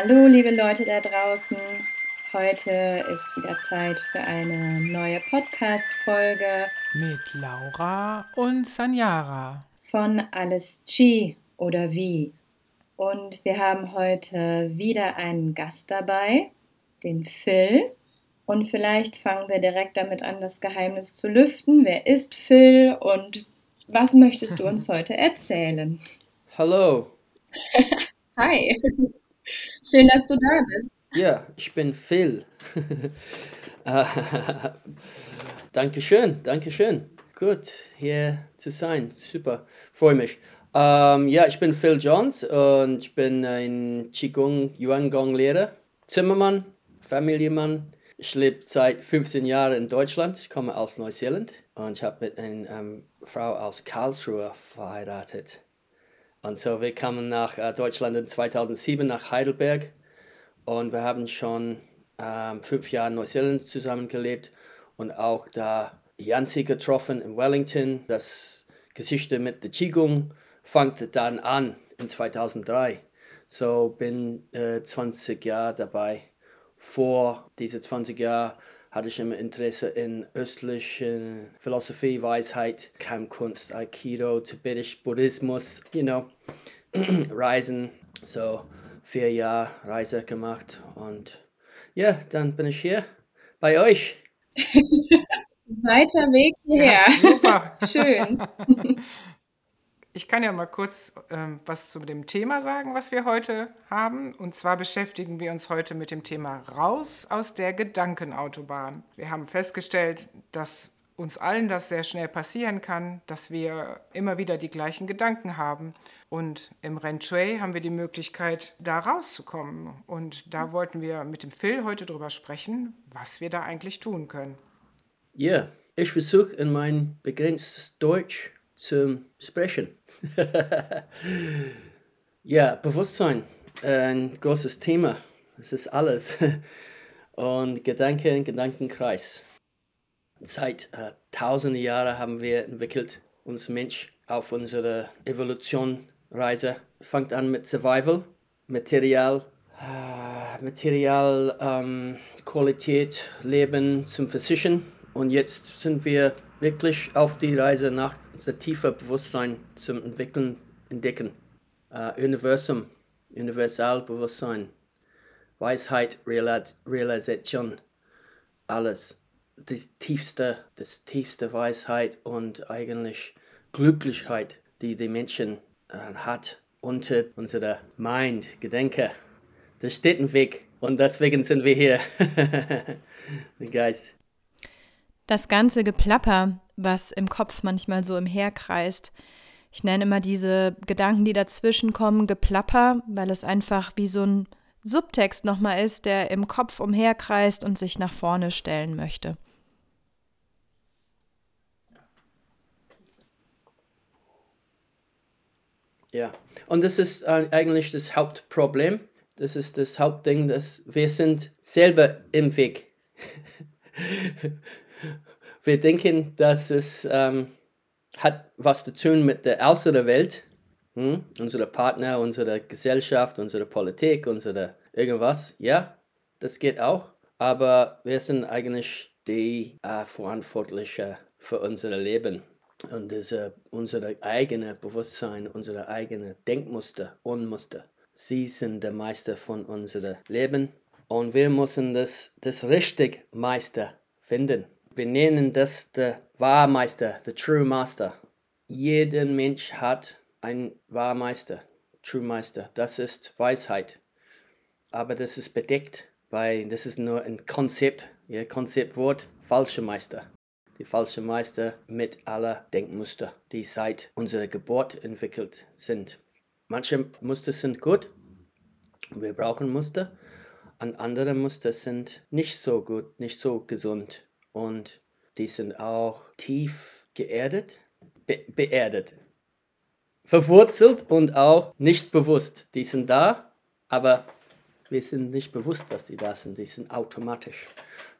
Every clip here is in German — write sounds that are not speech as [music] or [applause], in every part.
Hallo, liebe Leute da draußen. Heute ist wieder Zeit für eine neue Podcast-Folge mit Laura und Sanjara von Alles Chi oder Wie. Und wir haben heute wieder einen Gast dabei, den Phil. Und vielleicht fangen wir direkt damit an, das Geheimnis zu lüften. Wer ist Phil und was möchtest du uns [laughs] heute erzählen? Hallo. [laughs] Hi. Schön, dass du da bist. Ja, ich bin Phil. [laughs] Dankeschön, Dankeschön. Gut, hier zu sein. Super, freue mich. Ähm, ja, ich bin Phil Johns und ich bin ein Qigong Yuan Gong Lehrer, Zimmermann, Familienmann. Ich lebe seit 15 Jahren in Deutschland. Ich komme aus Neuseeland und ich habe mit einer ähm, Frau aus Karlsruhe verheiratet. Und so, wir kamen nach äh, Deutschland in 2007 nach Heidelberg und wir haben schon ähm, fünf Jahre in Neuseeland zusammengelebt und auch da Janzi getroffen in Wellington. Das Geschichte mit der Qigong fängt dann an in 2003. So bin äh, 20 Jahre dabei. Vor diese 20 Jahren hatte ich immer Interesse in östlichen Philosophie, Weisheit, Kampfkunst, Aikido, tibetisch Buddhismus, you know, [clears throat] Reisen. So vier Jahre Reise gemacht und ja, dann bin ich hier bei euch. [laughs] Weiter Weg hierher. Ja, super. [laughs] Schön. [laughs] Ich kann ja mal kurz ähm, was zu dem Thema sagen, was wir heute haben. Und zwar beschäftigen wir uns heute mit dem Thema Raus aus der Gedankenautobahn. Wir haben festgestellt, dass uns allen das sehr schnell passieren kann, dass wir immer wieder die gleichen Gedanken haben. Und im Ren haben wir die Möglichkeit, da rauszukommen. Und da wollten wir mit dem Phil heute drüber sprechen, was wir da eigentlich tun können. Ja, yeah, ich versuche in mein begrenztes Deutsch zu sprechen. [laughs] ja, Bewusstsein, ein großes Thema. Es ist alles. [laughs] Und Gedanken, Gedankenkreis. Seit äh, tausenden Jahren haben wir entwickelt, uns Mensch auf unserer Evolutionreise. Fängt an mit Survival, Material, äh, Material, ähm, Qualität, Leben zum Versichern. Und jetzt sind wir wirklich auf die Reise nach unser tiefer Bewusstsein zum Entwickeln, Entdecken. Uh, Universum, Universalbewusstsein, Weisheit, Realis Realisation, alles. Das tiefste, das tiefste Weisheit und eigentlich Glücklichkeit, die die Menschen uh, hat unter unserer Mind, Gedenke. Das steht im Weg und deswegen sind wir hier. [laughs] Geist. Das ganze Geplapper, was im Kopf manchmal so imherkreist. Ich nenne immer diese Gedanken, die dazwischen kommen, Geplapper, weil es einfach wie so ein Subtext nochmal ist, der im Kopf umherkreist und sich nach vorne stellen möchte. Ja, und das ist äh, eigentlich das Hauptproblem. Das ist das Hauptding, dass wir sind selber im Weg. [laughs] wir denken, dass es ähm, hat was zu tun mit der äußeren Welt, hm? unsere Partner, unsere Gesellschaft, unsere Politik, unsere irgendwas. Ja, das geht auch, aber wir sind eigentlich die äh, Verantwortliche für unser Leben und diese, unser eigenes Bewusstsein, unsere eigenen Denkmuster, Unmuster. Sie sind der Meister von unserem Leben und wir müssen das, das richtig Meister finden. Wir nennen das der Wahrmeister, der True Master. Jeder Mensch hat einen Wahrmeister, True Meister. Das ist Weisheit. Aber das ist bedeckt, weil das ist nur ein Konzept, ja, Konzeptwort, falscher Meister. Die falsche Meister mit aller Denkmuster, die seit unserer Geburt entwickelt sind. Manche Muster sind gut, wir brauchen Muster, und andere Muster sind nicht so gut, nicht so gesund und die sind auch tief geerdet, be beerdet, verwurzelt und auch nicht bewusst. Die sind da, aber wir sind nicht bewusst, dass die da sind. Die sind automatisch.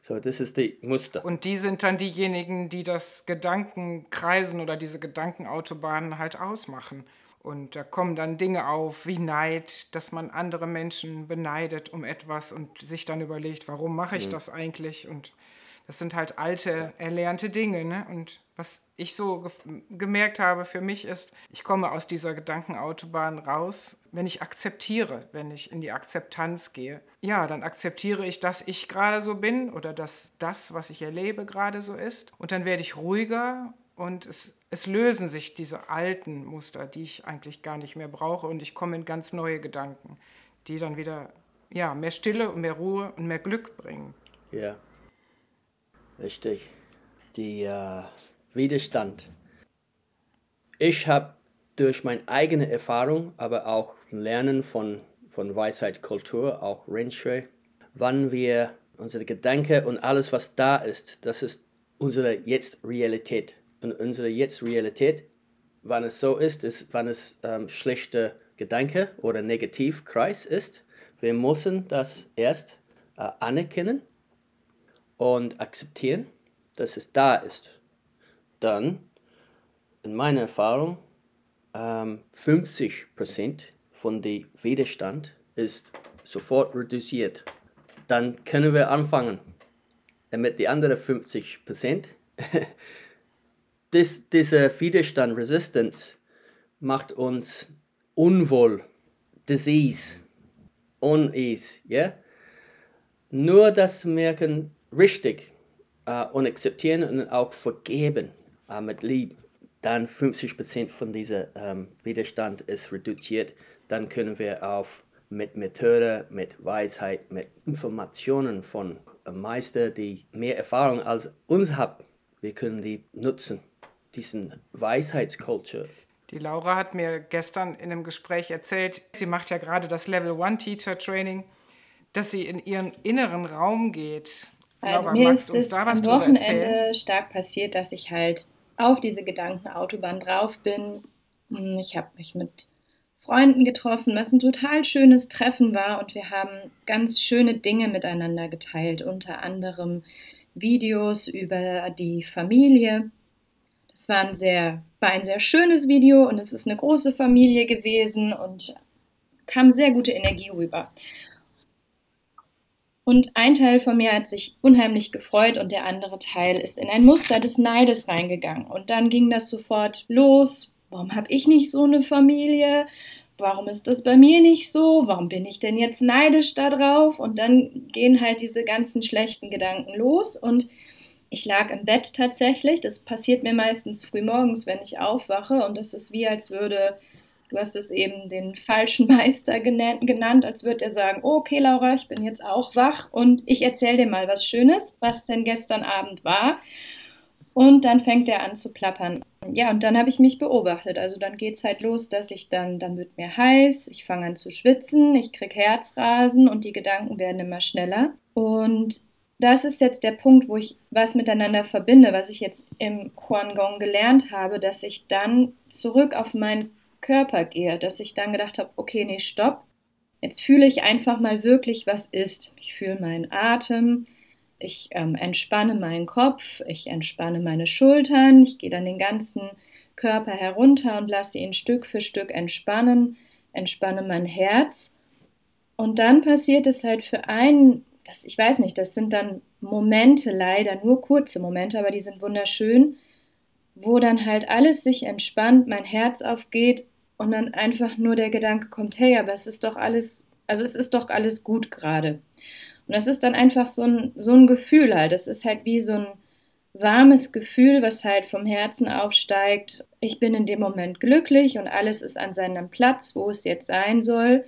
So, das ist die Muster. Und die sind dann diejenigen, die das Gedankenkreisen oder diese Gedankenautobahnen halt ausmachen. Und da kommen dann Dinge auf wie Neid, dass man andere Menschen beneidet um etwas und sich dann überlegt, warum mache ich das eigentlich? Und das sind halt alte, erlernte Dinge. Ne? Und was ich so ge gemerkt habe für mich ist, ich komme aus dieser Gedankenautobahn raus, wenn ich akzeptiere, wenn ich in die Akzeptanz gehe. Ja, dann akzeptiere ich, dass ich gerade so bin oder dass das, was ich erlebe, gerade so ist. Und dann werde ich ruhiger und es, es lösen sich diese alten Muster, die ich eigentlich gar nicht mehr brauche und ich komme in ganz neue Gedanken, die dann wieder ja, mehr Stille und mehr Ruhe und mehr Glück bringen. Ja. Richtig. Die äh, Widerstand. Ich habe durch meine eigene Erfahrung, aber auch Lernen von, von Weisheit, Kultur, auch Rinche, wann wir unsere Gedanken und alles, was da ist, das ist unsere Jetzt-Realität. Und unsere Jetzt-Realität, wann es so ist, ist, wann es ähm, schlechte Gedanke oder Negativkreis ist. Wir müssen das erst äh, anerkennen und akzeptieren, dass es da ist. Dann, in meiner Erfahrung, ähm, 50% von dem Widerstand ist sofort reduziert. Dann können wir anfangen. Damit die anderen 50%, [laughs] das, dieser Widerstand, Resistance, macht uns unwohl, Disease, Unease, ja? Yeah? Nur das merken, richtig äh, und akzeptieren und auch vergeben äh, mit Liebe, dann 50% von diesem ähm, Widerstand ist reduziert. Dann können wir auf mit Methode, mit Weisheit, mit Informationen von Meister, die mehr Erfahrung als uns haben, wir können die nutzen, diesen Weisheitskultur. Die Laura hat mir gestern in einem Gespräch erzählt, sie macht ja gerade das Level One Teacher Training, dass sie in ihren inneren Raum geht also mir ist es am Wochenende stark passiert, dass ich halt auf diese Gedankenautobahn drauf bin. Hm, ich habe mich mit Freunden getroffen, was ein total schönes Treffen war und wir haben ganz schöne Dinge miteinander geteilt, unter anderem Videos über die Familie. Das war ein sehr, war ein sehr schönes Video und es ist eine große Familie gewesen und kam sehr gute Energie rüber. Und ein Teil von mir hat sich unheimlich gefreut und der andere Teil ist in ein Muster des Neides reingegangen. Und dann ging das sofort los. Warum habe ich nicht so eine Familie? Warum ist das bei mir nicht so? Warum bin ich denn jetzt neidisch darauf? Und dann gehen halt diese ganzen schlechten Gedanken los. Und ich lag im Bett tatsächlich. Das passiert mir meistens früh morgens, wenn ich aufwache. Und das ist wie, als würde Du hast es eben den falschen [laughs] Meister genannt, als würde er sagen, oh, okay Laura, ich bin jetzt auch wach und ich erzähle dir mal was Schönes, was denn gestern Abend war. Und dann fängt er an zu plappern. Ja, und dann habe ich mich beobachtet. Also dann geht es halt los, dass ich dann, dann wird mir heiß, ich fange an zu schwitzen, ich kriege Herzrasen und die Gedanken werden immer schneller. Und das ist jetzt der Punkt, wo ich was miteinander verbinde, was ich jetzt im Huangong gelernt habe, dass ich dann zurück auf meinen Körper gehe, dass ich dann gedacht habe, okay, nee, stopp. Jetzt fühle ich einfach mal wirklich, was ist. Ich fühle meinen Atem, ich ähm, entspanne meinen Kopf, ich entspanne meine Schultern, ich gehe dann den ganzen Körper herunter und lasse ihn Stück für Stück entspannen, entspanne mein Herz. Und dann passiert es halt für einen, das, ich weiß nicht, das sind dann Momente, leider nur kurze Momente, aber die sind wunderschön, wo dann halt alles sich entspannt, mein Herz aufgeht und dann einfach nur der Gedanke kommt, hey, aber es ist doch alles, also es ist doch alles gut gerade. Und das ist dann einfach so ein, so ein Gefühl halt. Das ist halt wie so ein warmes Gefühl, was halt vom Herzen aufsteigt. Ich bin in dem Moment glücklich und alles ist an seinem Platz, wo es jetzt sein soll.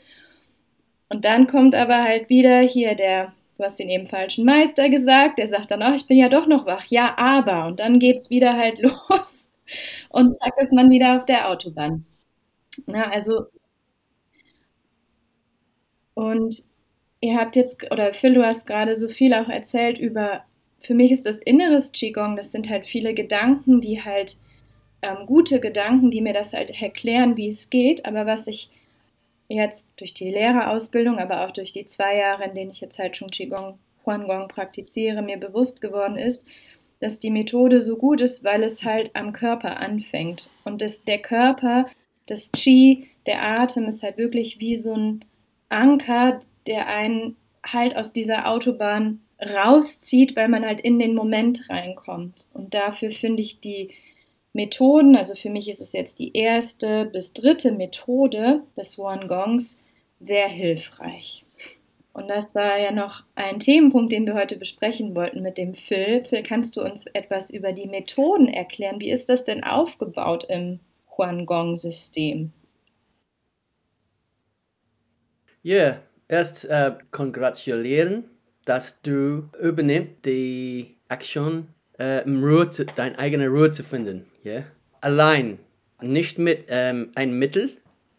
Und dann kommt aber halt wieder hier der du hast den eben falschen Meister gesagt, der sagt dann, oh, ich bin ja doch noch wach, ja, aber. Und dann geht es wieder halt [laughs] los und zack ist man wieder auf der Autobahn. Na, also, und ihr habt jetzt, oder Phil, du hast gerade so viel auch erzählt über, für mich ist das inneres Qigong, das sind halt viele Gedanken, die halt, ähm, gute Gedanken, die mir das halt erklären, wie es geht, aber was ich jetzt durch die Lehrerausbildung, aber auch durch die zwei Jahre, in denen ich jetzt halt schon Qigong, Huangong praktiziere, mir bewusst geworden ist, dass die Methode so gut ist, weil es halt am Körper anfängt und dass der Körper Das Qi, der Atem, ist halt wirklich wie so ein Anker, der einen halt aus dieser Autobahn rauszieht, weil man halt in den Moment reinkommt. Und dafür finde ich die Methoden, also für mich ist es jetzt die erste bis dritte Methode des One Gongs, sehr hilfreich. Und das war ja noch ein Themenpunkt, den wir heute besprechen wollten mit dem Phil. Phil, kannst du uns etwas über die Methoden erklären? Wie ist das denn aufgebaut im Huangong-System? Ja, yeah. erst äh, kongratulieren, dass du übernimmst die Aktion, äh, zu, deine eigene Ruhe zu finden. Yeah? Allein, nicht mit ähm, einem Mittel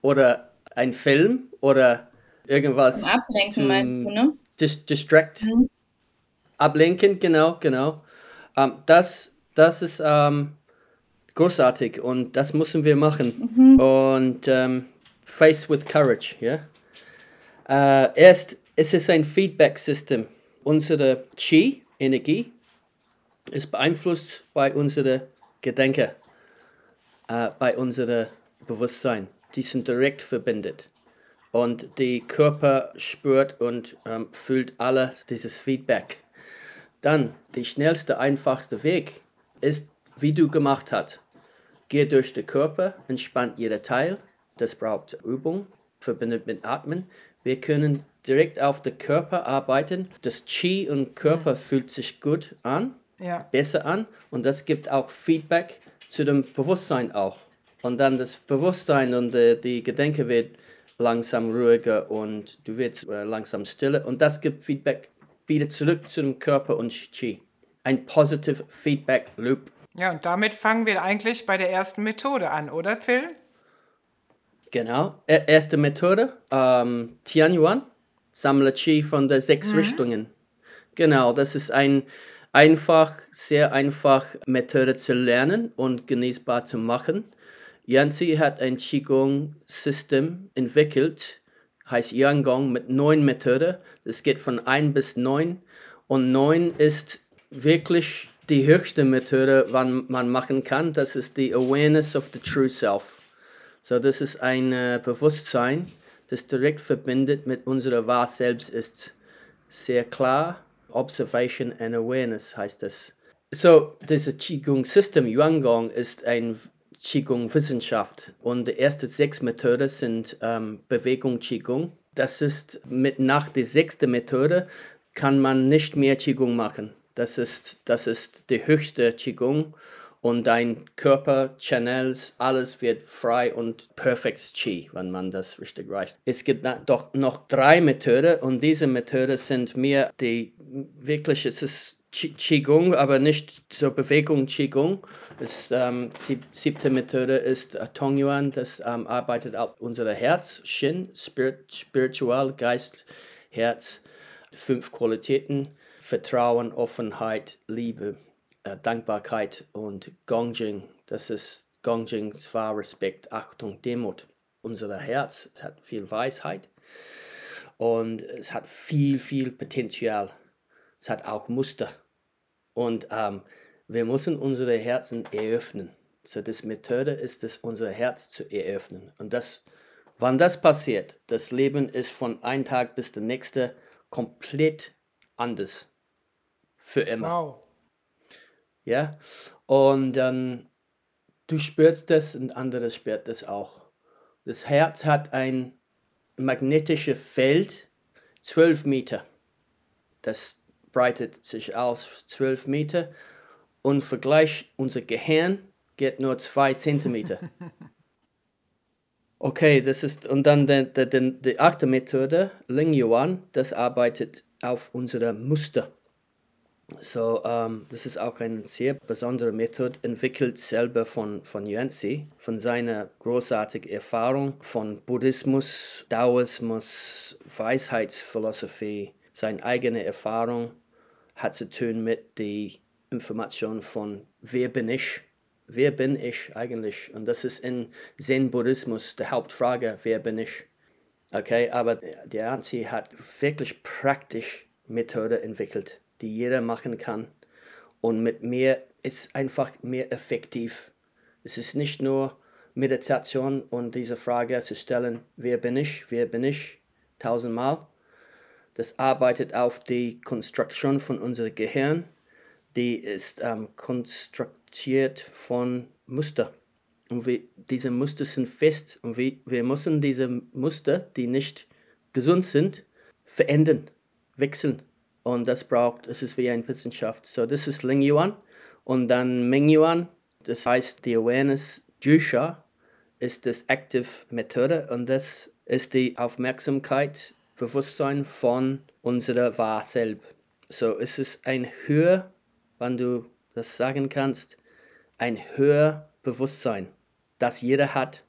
oder einem Film oder irgendwas. Ablenken meinst du, ne? Dis distract. Mhm. Ablenken, genau, genau. Ähm, das, das ist ähm, großartig und das müssen wir machen. Mhm. Und ähm, face with courage, ja. Yeah? Uh, erst, es ist ein Feedback-System. Unsere Qi, Energie, ist beeinflusst bei unserem Gedenken, uh, bei unserem Bewusstsein. Die sind direkt verbindet und die Körper spürt und ähm, fühlt alle dieses Feedback. Dann, der schnellste, einfachste Weg ist, wie du gemacht hast. Geh durch den Körper, entspannt jeder Teil. Das braucht Übung, verbindet mit Atmen. Wir können direkt auf den Körper arbeiten. Das Qi und Körper fühlt sich gut an, ja. besser an und das gibt auch Feedback zu dem Bewusstsein auch. Und dann das Bewusstsein und die, die Gedenke wird langsam ruhiger und du wirst äh, langsam stiller und das gibt Feedback wieder zurück zu dem Körper und Qi. Ein positive Feedback Loop. Ja, und damit fangen wir eigentlich bei der ersten Methode an, oder Phil? Genau. E erste Methode, ähm, Tianyuan, sammle Qi von den sechs mhm. Richtungen. Genau, das ist ein einfach, sehr einfach Methode zu lernen und genießbar zu machen. Yanzi hat ein Qigong-System entwickelt, heißt Yangon mit neun Methoden. Das geht von 1 bis 9 und 9 ist wirklich die höchste Methode, wann man machen kann. Das ist die Awareness of the True Self. So, das ist ein äh, Bewusstsein, das direkt verbindet mit unserer wahr Selbst ist. Sehr klar, Observation and Awareness heißt das. So, dieses Qigong-System Yuan ist ein Qigong Wissenschaft und die ersten sechs Methoden sind ähm, Bewegung Qigong. Das ist mit nach der sechsten Methode kann man nicht mehr Qigong machen. Das ist, das ist die höchste Qigong und dein Körper, Channels, alles wird frei und perfekt Qi, wenn man das richtig reicht. Es gibt doch noch drei Methoden und diese Methoden sind mehr die wirklich, es ist Qigong, aber nicht zur Bewegung Qigong. Das ähm, siebte Methode ist äh, Tongyuan, das ähm, arbeitet auf unser Herz, Shin, Spirit, Spiritual, Geist, Herz, fünf Qualitäten, Vertrauen, Offenheit, Liebe, äh, Dankbarkeit und Gongjing. Das ist Gongjing, zwar Respekt, Achtung, Demut. Unser Herz hat viel Weisheit und es hat viel, viel Potenzial. Es hat auch Muster. Und ähm, wir müssen unsere Herzen eröffnen. So, das Methode ist es, unser Herz zu eröffnen. Und das, wann das passiert, das Leben ist von einem Tag bis der nächste komplett anders. Für immer. Wow. Ja, und dann du spürst das und andere spürt das auch. Das Herz hat ein magnetisches Feld, 12 Meter. Das breitet sich aus 12 Meter und Vergleich unser Gehirn geht nur 2 Zentimeter. [laughs] Okay, das ist, und dann die, die, die achte Methode, Ling Yuan, das arbeitet auf unsere Muster. So, ähm, das ist auch eine sehr besondere Methode, entwickelt selber von, von Yuanzi, von seiner großartigen Erfahrung von Buddhismus, Daoismus, Weisheitsphilosophie, seine eigene Erfahrung hat zu tun mit der Information von wer bin ich? Wer bin ich eigentlich? Und das ist in Zen-Buddhismus die Hauptfrage, wer bin ich? Okay, aber der Anzi hat wirklich praktisch Methode entwickelt, die jeder machen kann. Und mit mehr ist einfach mehr effektiv. Es ist nicht nur Meditation und diese Frage zu stellen, wer bin ich, wer bin ich, tausendmal. Das arbeitet auf die Konstruktion von unserem Gehirn. Die ist ähm, konstruiert von Muster. Und wir, diese Muster sind fest. Und wir, wir müssen diese Muster, die nicht gesund sind, verändern, wechseln. Und das braucht, es ist wie eine Wissenschaft. So, das ist Ling Yuan. Und dann Ming Yuan, das heißt die Awareness Jusha, ist das Active Methode und das ist die Aufmerksamkeit, Bewusstsein von unserer Wahr selbst. So, es ist ein höher, wenn du das sagen kannst, ein höher Bewusstsein, das jeder hat,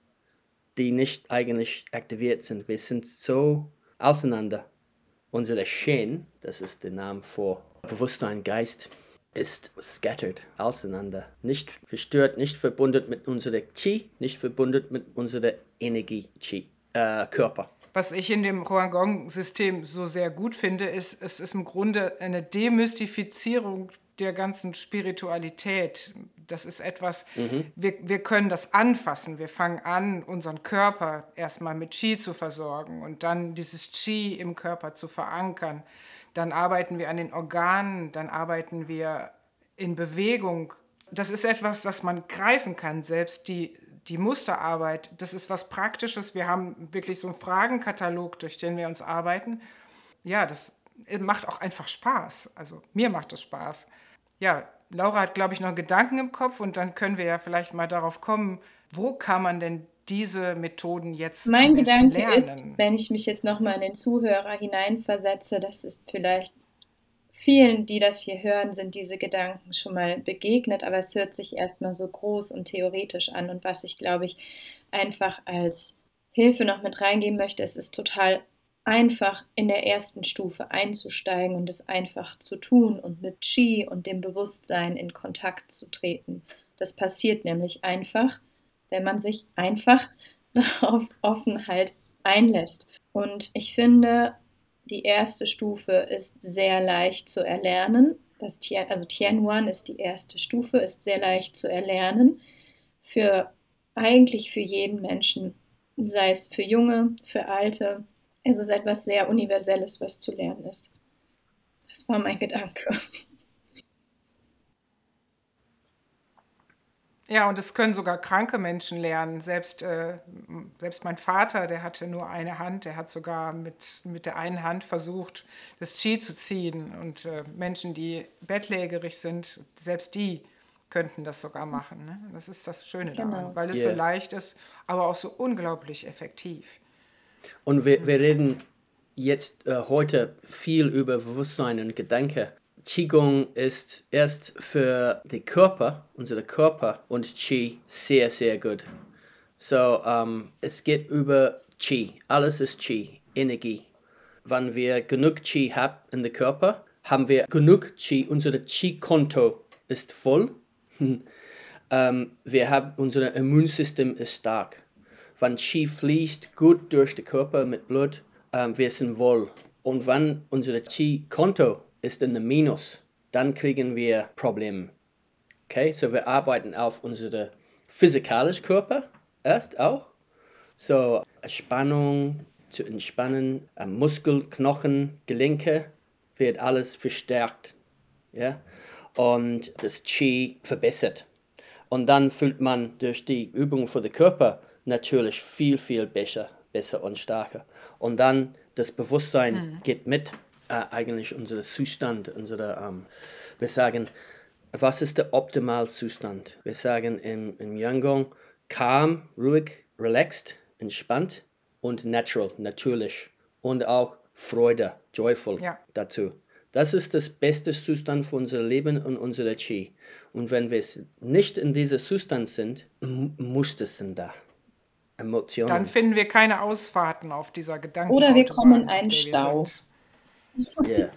die nicht eigentlich aktiviert sind. Wir sind so auseinander. Unsere Shen, das ist der Name für Bewusstsein, Geist, ist scattered, auseinander. Nicht verstört, nicht verbunden mit unserer Qi, nicht verbunden mit unserer Energie, Qi, äh, Körper. Was ich in dem Huangong-System so sehr gut finde, ist, es ist im Grunde eine Demystifizierung der ganzen Spiritualität. Das ist etwas, mhm. wir, wir können das anfassen. Wir fangen an, unseren Körper erstmal mit Qi zu versorgen und dann dieses Qi im Körper zu verankern. Dann arbeiten wir an den Organen, dann arbeiten wir in Bewegung. Das ist etwas, was man greifen kann, selbst die die Musterarbeit, das ist was Praktisches. Wir haben wirklich so einen Fragenkatalog, durch den wir uns arbeiten. Ja, das macht auch einfach Spaß. Also mir macht das Spaß. Ja, Laura hat, glaube ich, noch Gedanken im Kopf und dann können wir ja vielleicht mal darauf kommen, wo kann man denn diese Methoden jetzt Mein Gedanke lernen? ist, wenn ich mich jetzt nochmal in den Zuhörer hineinversetze, das ist vielleicht Vielen, die das hier hören, sind diese Gedanken schon mal begegnet, aber es hört sich erstmal so groß und theoretisch an. Und was ich, glaube ich, einfach als Hilfe noch mit reingeben möchte, es ist total einfach in der ersten Stufe einzusteigen und es einfach zu tun und mit Qi und dem Bewusstsein in Kontakt zu treten. Das passiert nämlich einfach, wenn man sich einfach [laughs] auf Offenheit einlässt. Und ich finde, die erste Stufe ist sehr leicht zu erlernen. Das Tian, also Tianhuan ist die erste Stufe, ist sehr leicht zu erlernen. Für eigentlich für jeden Menschen, sei es für Junge, für Alte. Es ist etwas sehr Universelles, was zu lernen ist. Das war mein Gedanke. Ja, und es können sogar kranke Menschen lernen. Selbst, äh, selbst mein Vater, der hatte nur eine Hand, der hat sogar mit, mit der einen Hand versucht, das Qi zu ziehen. Und äh, Menschen, die bettlägerig sind, selbst die könnten das sogar machen. Ne? Das ist das Schöne genau. daran, weil es yeah. so leicht ist, aber auch so unglaublich effektiv. Und wir, wir reden jetzt äh, heute viel über Bewusstsein und Gedanken. Qigong ist erst für den Körper, unsere Körper und Qi sehr, sehr gut. So, um, ähm, es geht über Qi. Alles ist Qi, Energie. Wenn wir genug Qi haben in den Körper, haben wir genug Qi. Unser Qi-Konto ist voll. um, [laughs] ähm, wir haben, unser Immunsystem ist stark. Wenn Qi fließt gut durch den Körper mit Blut, um, ähm, wir sind wohl. Und wenn unser Qi-Konto ist in der Minus, dann kriegen wir Probleme. Okay, so wir arbeiten auf unsere physikalischen Körper erst auch. So Spannung zu entspannen, Muskel, Knochen, Gelenke wird alles verstärkt. Ja? Und das Qi verbessert. Und dann fühlt man durch die Übung für den Körper natürlich viel, viel besser, besser und stärker. Und dann das Bewusstsein mhm. geht mit äh, eigentlich unser Zustand, unsere, ähm, wir sagen, was ist der Optimalzustand? Wir sagen im, im Yangon calm, ruhig, relaxed, entspannt und natural, natürlich und auch Freude, joyful ja. dazu. Das ist das beste Zustand für unser Leben und unsere Qi. Und wenn wir nicht in diesem Zustand sind, muss es sind da. Emotionen. Dann finden wir keine Ausfahrten auf dieser Gedanken. Oder wir kommen in einen Stau. Sind. Yeah.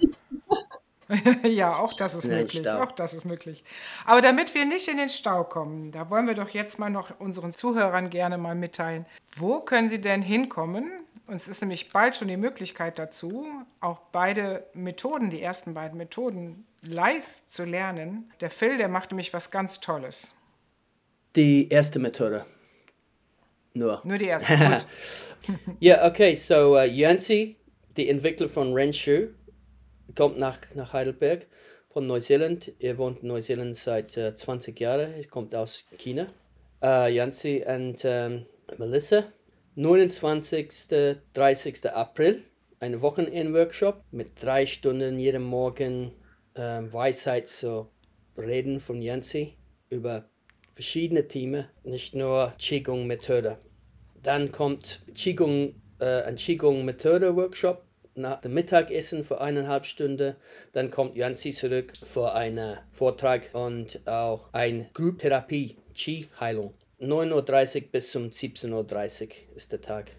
[laughs] ja, auch das ist in möglich. Auch das ist möglich. Aber damit wir nicht in den Stau kommen, da wollen wir doch jetzt mal noch unseren Zuhörern gerne mal mitteilen, wo können sie denn hinkommen? Und es ist nämlich bald schon die Möglichkeit dazu, auch beide Methoden, die ersten beiden Methoden live zu lernen. Der Phil, der macht nämlich was ganz Tolles. Die erste Methode Nur. Nur die erste. [laughs] Ja, okay, so uh, Yancy, die Entwickler von Renshu, kommt nach, nach Heidelberg von Neuseeland. Er wohnt in Neuseeland seit uh, 20 Jahren. Er kommt aus China. Uh, Yancy und um, Melissa. 29. 30. April. Ein Wochenend-Workshop mit drei Stunden jeden Morgen ähm, Weisheit zu reden von Yancy über verschiedene Themen, nicht nur Qigong-Methode. Dann kommt Qigong, äh, ein Qigong-Methode-Workshop nach dem Mittagessen für eineinhalb Stunden. Dann kommt Yancy zurück für einen Vortrag und auch eine Grupptherapie, Qi-Heilung. 9.30 Uhr bis um 17.30 Uhr ist der Tag.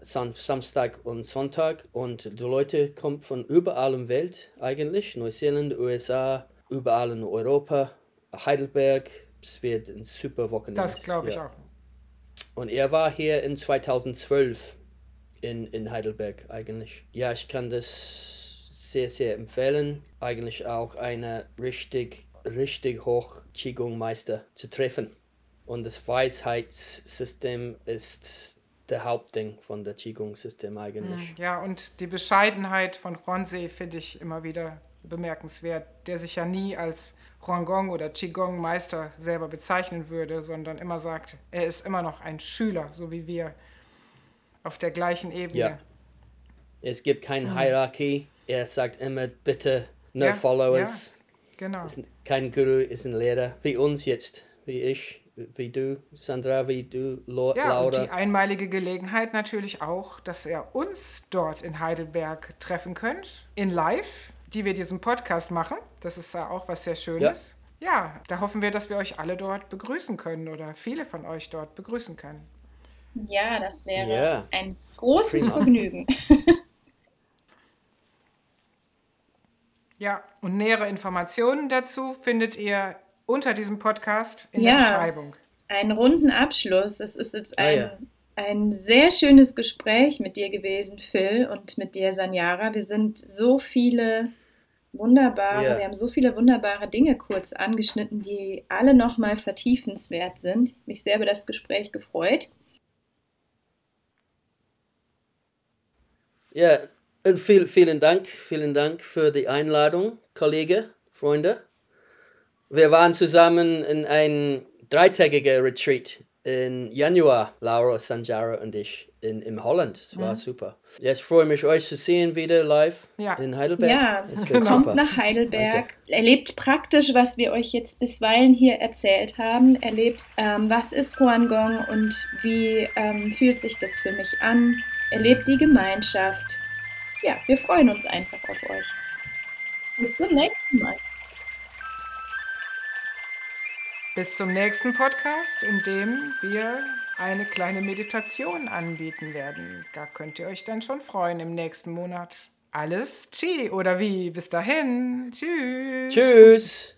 Sam Samstag und Sonntag und die Leute kommen von überall in der Welt eigentlich, Neuseeland, USA, überall in Europa, Heidelberg. Es wird ein super Wochenende. Das glaube ich ja. auch. Und er war hier in 2012 in, in Heidelberg eigentlich. Ja, ich kann das sehr, sehr empfehlen. Eigentlich auch eine richtig, richtig hoch Qigong-Meister zu treffen. Und das Weisheitssystem ist der Hauptding von der Qigong-System eigentlich. Ja, und die Bescheidenheit von Ronsei finde ich immer wieder bemerkenswert, der sich ja nie als Huanggong oder Qigong-Meister selber bezeichnen würde, sondern immer sagt, er ist immer noch ein Schüler, so wie wir, auf der gleichen Ebene. Ja. Es gibt keine Hierarchie. Er sagt immer, bitte, no Ja, followers. Genau. Ist kein Guru, ist ein Lehrer. Wie uns jetzt, wie ich, wie du, Sandra, wie du, Lo Ja, und Laura. die einmalige Gelegenheit natürlich auch, dass ihr uns dort in Heidelberg treffen könnt, in Live, die wir diesen Podcast machen. Das ist ja auch was sehr Schönes. Ja. da hoffen wir, dass wir euch alle dort begrüßen können oder viele von euch dort begrüßen können. Ja, das wäre Ja. ein großes Prima. Vergnügen. [laughs] Ja, und nähere Informationen dazu findet ihr unter diesem Podcast in Ja. der Beschreibung. Einen runden Abschluss. Es ist jetzt Ah, ein, ja. ein sehr schönes Gespräch mit dir gewesen, Phil, und mit dir, Sanjara. Wir sind so viele wunderbare, Ja. wir haben so viele wunderbare Dinge kurz angeschnitten, die alle nochmal vertiefenswert sind. Mich sehr über das Gespräch gefreut. Ja, und viel, vielen Dank, vielen Dank für die Einladung, Kollege, Freunde. Wir waren zusammen in ein dreitägiger Retreat in Januar, Laura, Sanjara und ich, in, in Holland. Es war super. Ja, ich freue mich, euch zu sehen wieder live Ja. in Heidelberg. Ja, kommt super. nach Heidelberg, Danke. erlebt praktisch, was wir euch jetzt bisweilen hier erzählt haben, erlebt, ähm, was ist Huanggong und wie ähm, fühlt sich das für mich an, erlebt die Gemeinschaft. Ja, wir freuen uns einfach auf euch. Bis zum nächsten Mal. Bis zum nächsten Podcast, in dem wir eine kleine Meditation anbieten werden. Da könnt ihr euch dann schon freuen im nächsten Monat. Alles Chi oder wie? Bis dahin. Tschüss. Tschüss.